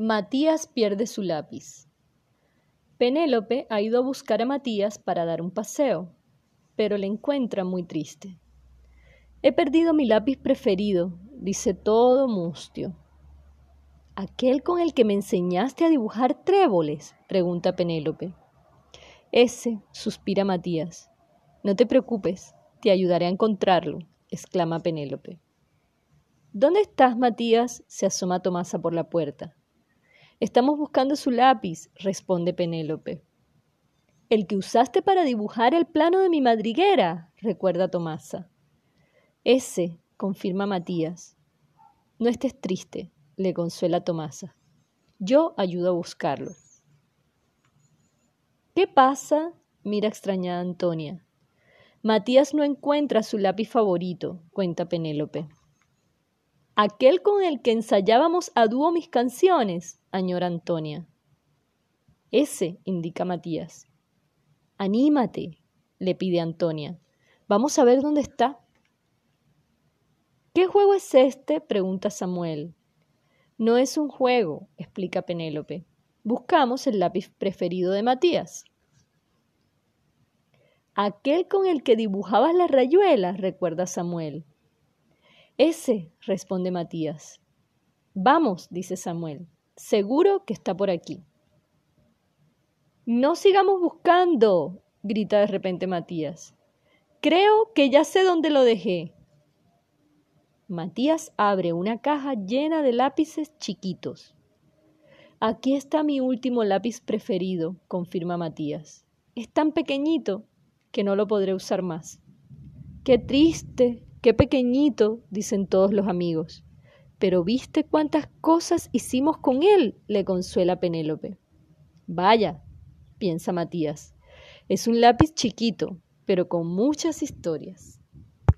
Matías pierde su lápiz. Penélope ha ido a buscar a Matías para dar un paseo, pero le encuentra muy triste. He perdido mi lápiz preferido, dice todo mustio. ¿Aquel con el que me enseñaste a dibujar tréboles? pregunta Penélope. Ese, suspira Matías. No te preocupes, te ayudaré a encontrarlo, exclama Penélope. ¿Dónde estás, Matías? se asoma Tomasa por la puerta. Estamos buscando su lápiz, responde Penélope. El que usaste para dibujar el plano de mi madriguera, recuerda Tomasa. Ese, confirma Matías. No estés triste, le consuela Tomasa. Yo ayudo a buscarlo. ¿Qué pasa? mira extrañada Antonia. Matías no encuentra su lápiz favorito, cuenta Penélope. Aquel con el que ensayábamos a dúo mis canciones, añora Antonia. Ese, indica Matías. Anímate, le pide Antonia. Vamos a ver dónde está. ¿Qué juego es este? pregunta Samuel. No es un juego, explica Penélope. Buscamos el lápiz preferido de Matías. Aquel con el que dibujabas las rayuelas, recuerda Samuel. Ese, responde Matías. Vamos, dice Samuel. Seguro que está por aquí. No sigamos buscando, grita de repente Matías. Creo que ya sé dónde lo dejé. Matías abre una caja llena de lápices chiquitos. Aquí está mi último lápiz preferido, confirma Matías. Es tan pequeñito que no lo podré usar más. Qué triste, Qué pequeñito, dicen todos los amigos. Pero viste cuántas cosas hicimos con él, le consuela Penélope. Vaya, piensa Matías, es un lápiz chiquito, pero con muchas historias.